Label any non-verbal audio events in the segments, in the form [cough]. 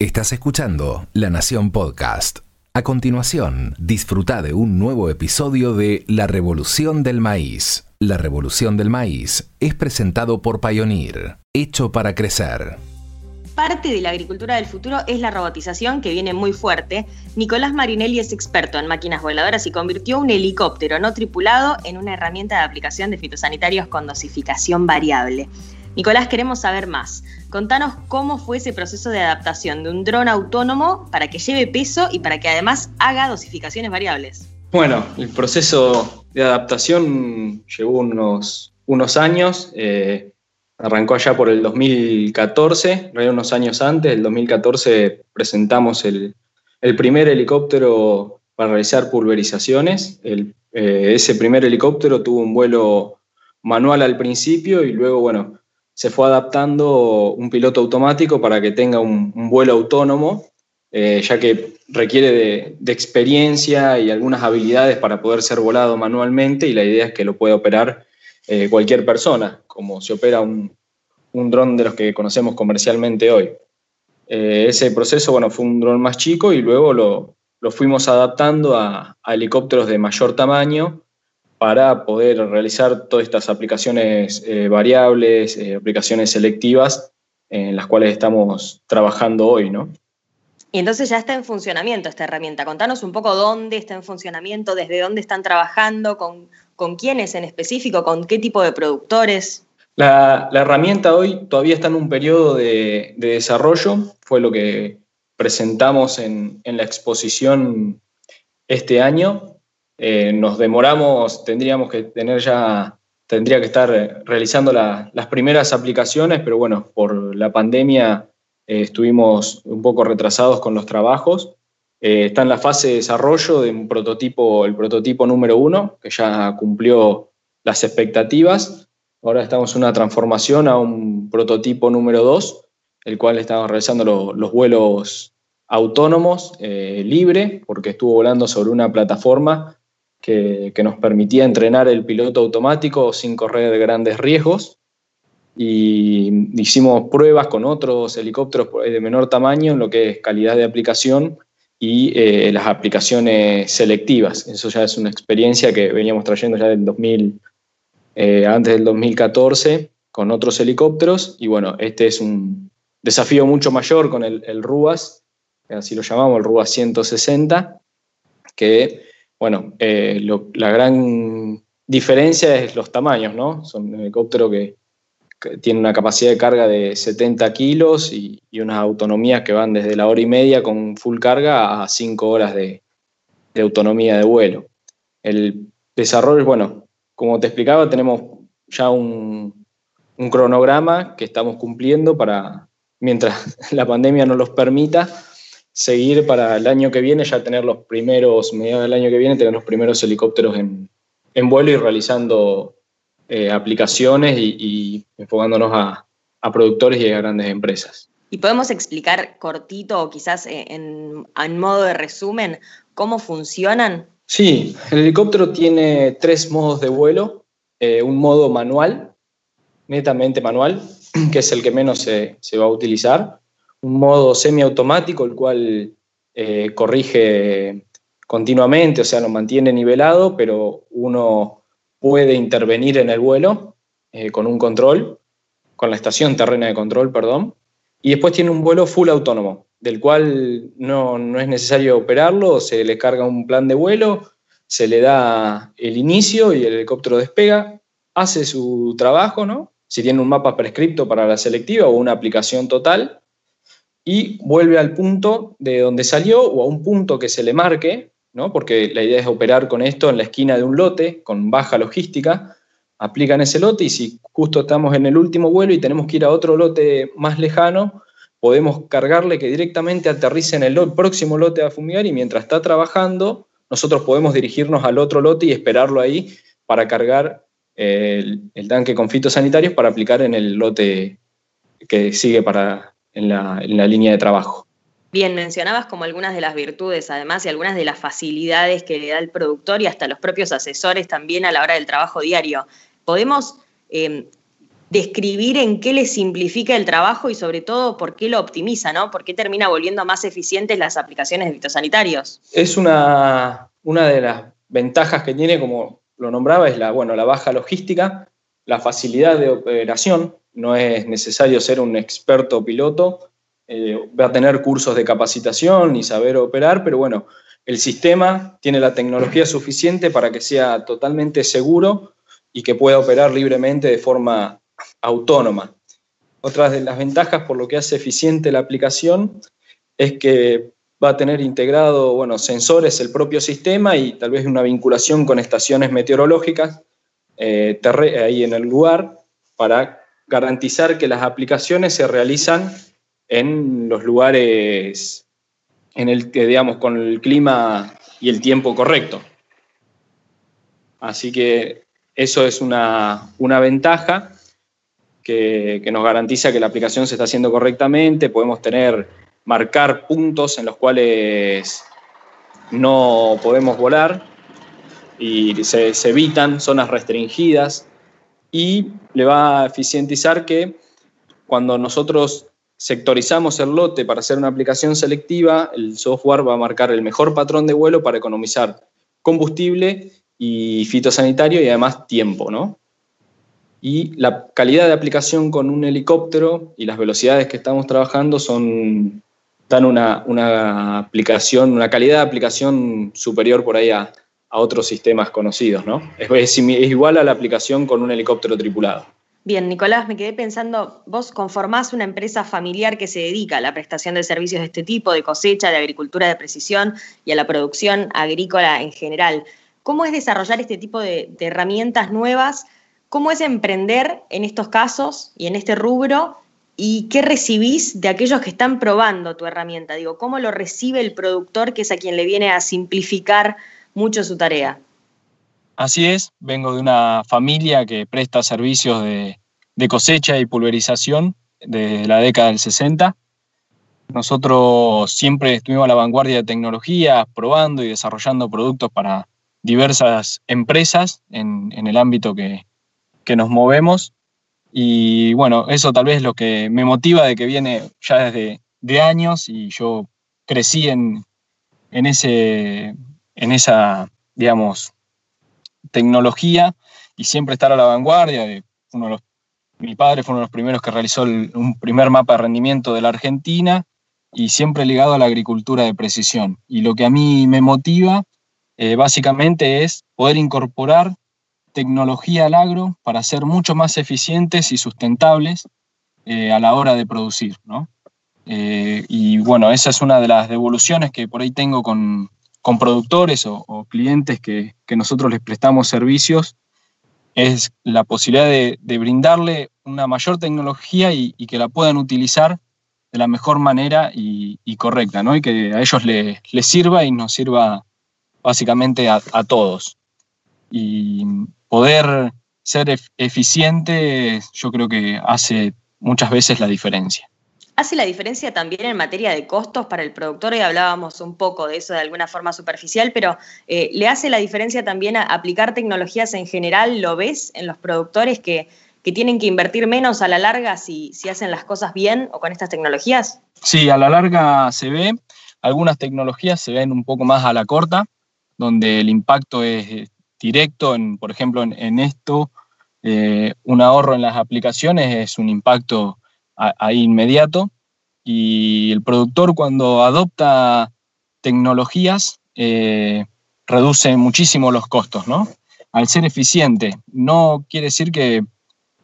Estás escuchando La Nación Podcast. A continuación, disfruta de un nuevo episodio de La Revolución del Maíz. La Revolución del Maíz es presentado por Pioneer, hecho para crecer. Parte de la agricultura del futuro es la robotización que viene muy fuerte. Nicolás Marinelli es experto en máquinas voladoras y convirtió un helicóptero no tripulado en una herramienta de aplicación de fitosanitarios con dosificación variable. Nicolás, queremos saber más. Contanos cómo fue ese proceso de adaptación de un dron autónomo para que lleve peso y para que además haga dosificaciones variables. Bueno, el proceso de adaptación llevó unos, unos años. Eh, arrancó allá por el 2014, unos años antes. El 2014 presentamos el, primer helicóptero para realizar pulverizaciones. Eh, ese primer helicóptero tuvo un vuelo manual al principio y luego, bueno, se fue adaptando un piloto automático para que tenga un, vuelo autónomo, eh, ya que requiere de, experiencia y algunas habilidades para poder ser volado manualmente y la idea es que lo pueda operar eh, cualquier persona, como se opera un, dron de los que conocemos comercialmente hoy. Eh, ese proceso, bueno, fue un dron más chico y luego lo, fuimos adaptando a helicópteros de mayor tamaño, para poder realizar todas estas aplicaciones eh, variables, eh, aplicaciones selectivas en las cuales estamos trabajando hoy, ¿no? Y entonces ya está en funcionamiento esta herramienta. Contanos un poco dónde está en funcionamiento, desde dónde están trabajando, con, con quiénes en específico, con qué tipo de productores. La, herramienta hoy todavía está en un periodo de, desarrollo, fue lo que presentamos en, en la exposición este año. Eh, nos demoramos, tendríamos que tener ya, tendría que estar realizando las primeras aplicaciones, pero bueno, por la pandemia eh, estuvimos un poco retrasados con los trabajos. Eh, está en la fase de desarrollo de un prototipo, el prototipo número uno, que ya cumplió las expectativas. Ahora estamos en una transformación a un prototipo número dos, el cual estamos realizando los vuelos autónomos, libre, porque estuvo volando sobre una plataforma que, nos permitía entrenar el piloto automático sin correr grandes riesgos. Y hicimos pruebas con otros helicópteros de menor tamaño en lo que es calidad de aplicación y eh, las aplicaciones selectivas. Eso ya es una experiencia que veníamos trayendo ya del 2000, eh, antes del 2014 con otros helicópteros. Y bueno, este es un desafío mucho mayor con el, RUAS, así lo llamamos, el RUAS 160, que bueno, eh, la gran diferencia es los tamaños, ¿no? Son un helicóptero que, tiene una capacidad de carga de 70 kilos y, unas autonomías que van desde la hora y media con full carga a 5 horas de, autonomía de vuelo. El desarrollo, bueno, como te explicaba, tenemos ya un, cronograma que estamos cumpliendo para, mientras [laughs] la pandemia nos los permita, seguir para el año que viene, ya tener los primeros, mediados del año que viene, tener los primeros helicópteros en, vuelo y realizando eh, aplicaciones y, enfocándonos a, productores y a grandes empresas. ¿Y podemos explicar cortito o quizás en, modo de resumen cómo funcionan? Sí, el helicóptero tiene tres modos de vuelo. Eh, un modo manual, netamente manual, [clears throat] que es el que menos se, se va a utilizar un modo semiautomático, el cual eh, corrige continuamente, o sea, lo mantiene nivelado, pero uno puede intervenir en el vuelo eh, con un control, con la estación terrena de control, perdón, y después tiene un vuelo full autónomo, del cual no, no es necesario operarlo, se le carga un plan de vuelo, se le da el inicio y el helicóptero despega, hace su trabajo, ¿no? Si tiene un mapa prescripto para la selectiva o una aplicación total, y vuelve al punto de donde salió o a un punto que se le marque, ¿no? porque la idea es operar con esto en la esquina de un lote, con baja logística, aplican ese lote y si justo estamos en el último vuelo y tenemos que ir a otro lote más lejano, podemos cargarle que directamente aterrice en el próximo lote a fumigar y mientras está trabajando, nosotros podemos dirigirnos al otro lote y esperarlo ahí para cargar el, el tanque con fitosanitarios para aplicar en el lote que sigue para en la, línea de trabajo. Bien, mencionabas como algunas de las virtudes, además, y algunas de las facilidades que le da el productor y hasta los propios asesores también a la hora del trabajo diario. ¿Podemos em, describir en qué le simplifica el trabajo y sobre todo por qué lo optimiza, ¿no? ¿Por qué termina volviendo más eficientes las aplicaciones de fitosanitarios? Es una, una de las ventajas que tiene, como lo nombraba, es la, bueno, la baja logística, la facilidad de operación, no es necesario ser un experto piloto, eh, va a tener cursos de capacitación y saber operar, pero bueno, el sistema tiene la tecnología suficiente para que sea totalmente seguro y que pueda operar libremente de forma autónoma. Otra de las ventajas por lo que hace eficiente la aplicación es que va a tener integrado bueno, sensores el propio sistema y tal vez una vinculación con estaciones meteorológicas eh, ahí en el lugar para garantizar que las aplicaciones se realizan en los lugares en el que, digamos, con el clima y el tiempo correcto. Así que eso es una, ventaja que, que, nos garantiza que la aplicación se está haciendo correctamente. Podemos tener marcar puntos en los cuales no podemos volar y se, evitan zonas restringidas y le va a eficientizar que cuando nosotros sectorizamos el lote para hacer una aplicación selectiva, el software va a marcar el mejor patrón de vuelo para economizar combustible y fitosanitario y además tiempo, ¿no? Y la calidad de aplicación con un helicóptero y las velocidades que estamos trabajando son dan una, aplicación, una calidad de aplicación superior por ahí a, otros sistemas conocidos, ¿no? Es, igual a la aplicación con un helicóptero tripulado. Bien, Nicolás, me quedé pensando, vos conformás una empresa familiar que se dedica a la prestación de servicios de este tipo, de cosecha, de agricultura de precisión y a la producción agrícola en general. ¿Cómo es desarrollar este tipo de herramientas nuevas? ¿Cómo es emprender en estos casos y en este rubro? ¿Y qué recibís de aquellos que están probando tu herramienta? Digo, ¿cómo lo recibe el productor que es a quien le viene a simplificar mucho su tarea? Así es, vengo de una familia que presta servicios de, cosecha y pulverización desde la década del 60. Nosotros siempre estuvimos a la vanguardia de tecnología, probando y desarrollando productos para diversas empresas en, el ámbito que, que nos movemos y bueno, eso tal vez es lo que me motiva de que viene ya desde de años y yo crecí en, en, ese, en esa, digamos, tecnología y siempre estar a la vanguardia. Uno de los, mi padre fue uno de los primeros que realizó un primer mapa de rendimiento de la Argentina y siempre ligado a la agricultura de precisión. Y lo que a mí me motiva eh, básicamente es poder incorporar tecnología al agro para ser mucho más eficientes y sustentables eh, a la hora de producir. Eh, y bueno, esa es una de las devoluciones que por ahí tengo con, productores o, clientes que, nosotros les prestamos servicios, es la posibilidad de, brindarle una mayor tecnología y, que la puedan utilizar de la mejor manera y, correcta, ¿no? y que a ellos les, sirva y nos sirva básicamente a todos. Y poder ser eficiente yo creo que hace muchas veces la diferencia. ¿Hace la diferencia también en materia de costos para el productor? Y hablábamos un poco de eso de alguna forma superficial, pero eh, ¿le hace la diferencia también a aplicar tecnologías en general? ¿Lo ves en los productores que, tienen que invertir menos a la larga si, si hacen las cosas bien o con estas tecnologías? Sí, a la larga se ve. Algunas tecnologías se ven un poco más a la corta, donde el impacto es directo, en, por ejemplo, en, esto, eh, un ahorro en las aplicaciones es un impacto ahí inmediato y el productor cuando adopta tecnologías eh, reduce muchísimo los costos, ¿no? Al ser eficiente, no quiere decir que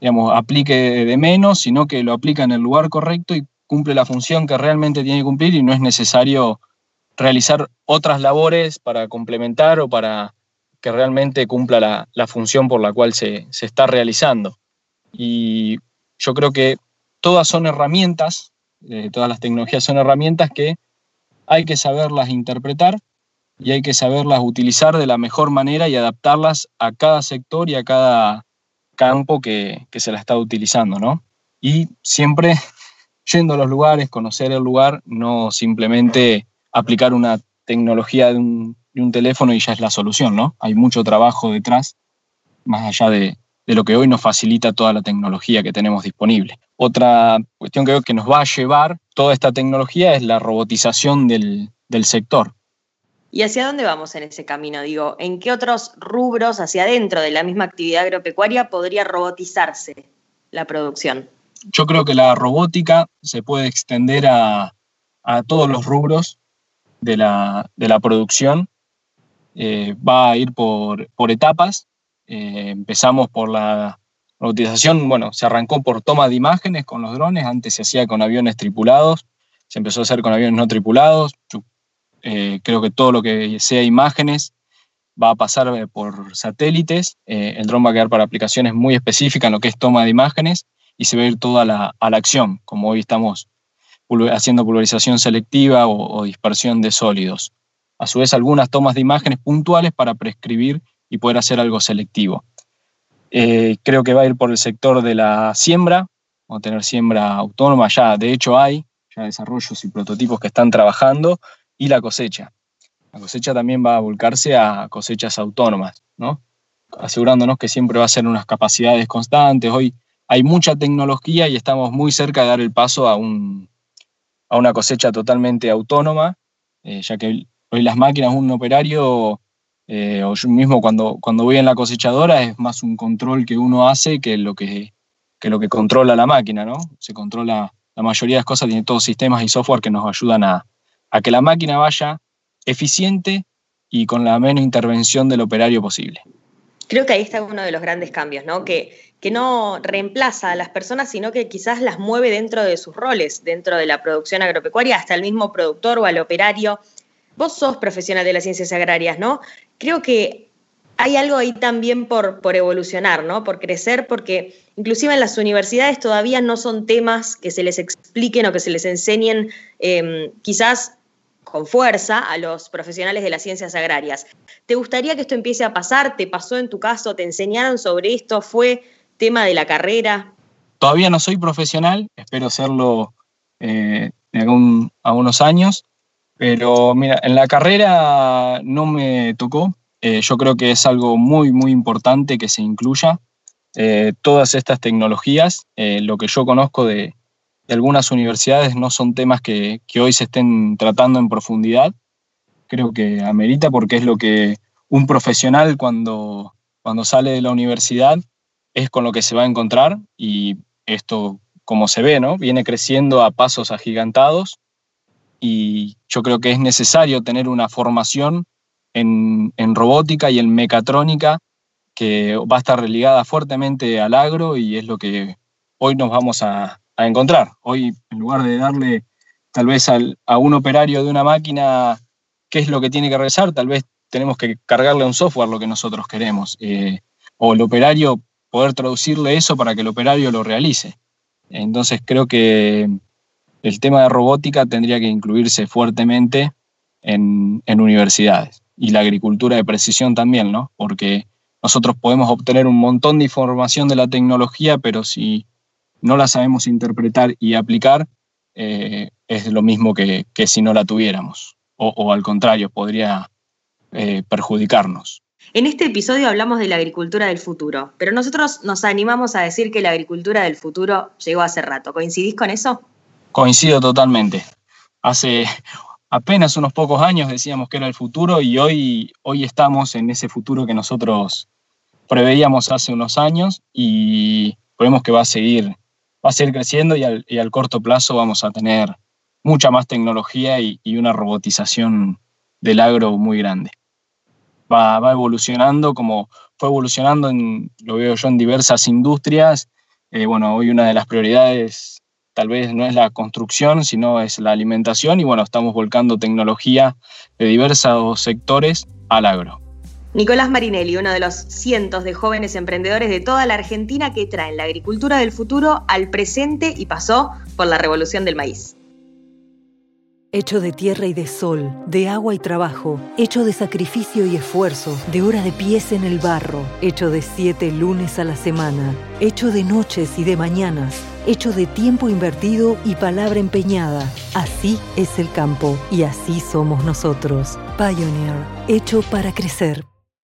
digamos, aplique de menos, sino que lo aplica en el lugar correcto y cumple la función que realmente tiene que cumplir y no es necesario realizar otras labores para complementar o para que realmente cumpla la, función por la cual se, está realizando. Y yo creo que todas son herramientas, eh, todas las tecnologías son herramientas que hay que saberlas interpretar y hay que saberlas utilizar de la mejor manera y adaptarlas a cada sector y a cada campo que, se la está utilizando, ¿no? Y siempre [laughs] yendo a los lugares, conocer el lugar, no simplemente aplicar una tecnología de un, un teléfono y ya es la solución, ¿no? Hay mucho trabajo detrás, más allá de, de lo que hoy nos facilita toda la tecnología que tenemos disponible. Otra cuestión que que nos va a llevar toda esta tecnología es la robotización del, del sector. ¿Y hacia dónde vamos en ese camino? Digo, ¿en qué otros rubros hacia adentro de la misma actividad agropecuaria podría robotizarse la producción? Yo creo que la robótica se puede extender a, todos los rubros de la, producción. Eh, va a ir por, etapas. Eh, empezamos por la robotización, bueno, se arrancó por toma de imágenes con los drones, antes se hacía con aviones tripulados, se empezó a hacer con aviones no tripulados. Eh, creo que todo lo que sea imágenes va a pasar eh, por satélites. El dron va a quedar para aplicaciones muy específicas en lo que es toma de imágenes y se va a ir toda la, a la acción, como hoy estamos haciendo pulverización selectiva o, dispersión de sólidos. A su vez, algunas tomas de imágenes puntuales para prescribir y poder hacer algo selectivo. creo que va a ir por el sector de la siembra, o tener siembra autónoma, ya de hecho hay ya desarrollos y prototipos que están trabajando, y la cosecha. La cosecha también va a volcarse a cosechas autónomas, ¿no? asegurándonos que siempre va a ser unas capacidades constantes. Hoy hay mucha tecnología y estamos muy cerca de dar el paso a, un, a una cosecha totalmente autónoma, eh, ya que hoy las máquinas, un operario, eh, o yo mismo cuando, cuando voy en la cosechadora, es más un control que uno hace que lo que, que lo que controla la máquina, ¿no? Se controla la mayoría de las cosas, tiene todos sistemas y software que nos ayudan a, a que la máquina vaya eficiente y con la menos intervención del operario posible. Creo que ahí está uno de los grandes cambios, ¿no? Que, que no reemplaza a las personas, sino que quizás las mueve dentro de sus roles, dentro de la producción agropecuaria, hasta el mismo productor o al operario. Vos sos profesional de las ciencias agrarias, ¿no? Creo que hay algo ahí también por, evolucionar, ¿no? Por crecer, porque inclusive en las universidades todavía no son temas que se les expliquen o que se les enseñen em, quizás con fuerza a los profesionales de las ciencias agrarias. ¿Te gustaría que esto empiece a pasar? ¿Te pasó en tu caso? ¿Te enseñaron sobre esto? ¿Fue tema de la carrera? Todavía no soy profesional, espero serlo eh, en algunos años, pero mira, en la carrera no me tocó. Eh, yo creo que es algo muy, muy importante que se incluya eh, todas estas tecnologías. lo que yo conozco de, algunas universidades no son temas que, hoy se estén tratando en profundidad. Creo que amerita porque es lo que un profesional cuando, cuando sale de la universidad es con lo que se va a encontrar y esto, como se ve, ¿no? viene creciendo a pasos agigantados y yo creo que es necesario tener una formación en, en robótica y en mecatrónica que va a estar religada fuertemente al agro y es lo que hoy nos vamos a, a encontrar. Hoy, en lugar de darle tal vez a un operario de una máquina qué es lo que tiene que realizar, tal vez tenemos que cargarle a un software lo que nosotros queremos. Eh, o el operario poder traducirle eso para que el operario lo realice. Entonces creo que el tema de robótica tendría que incluirse fuertemente en, universidades y la agricultura de precisión también, ¿no? Porque nosotros podemos obtener un montón de información de la tecnología, pero si no la sabemos interpretar y aplicar, eh, es lo mismo que, si no la tuviéramos, o, al contrario, podría eh, perjudicarnos. En este episodio hablamos de la agricultura del futuro, pero nosotros nos animamos a decir que la agricultura del futuro llegó hace rato. ¿Coincidís con eso? Coincido totalmente. Hace apenas unos pocos años decíamos que era el futuro y hoy, hoy estamos en ese futuro que nosotros preveíamos hace unos años y vemos que va a seguir va a seguir creciendo y al, corto plazo vamos a tener mucha más tecnología y, una robotización del agro muy grande. Va, evolucionando como fue evolucionando, en, lo veo yo en diversas industrias. Eh, bueno, hoy una de las prioridades tal vez no es la construcción, sino es la alimentación y bueno, estamos volcando tecnología de diversos sectores al agro. Nicolás Marinelli, uno de los cientos de jóvenes emprendedores de toda la Argentina que traen la agricultura del futuro al presente y pasó por la revolución del maíz. Hecho de tierra y de sol, de agua y trabajo, hecho de sacrificio y esfuerzo, de horas de pies en el barro, hecho de siete lunes a la semana, hecho de noches y de mañanas, hecho de tiempo invertido y palabra empeñada. Así es el campo y así somos nosotros. Pioneer, hecho para crecer.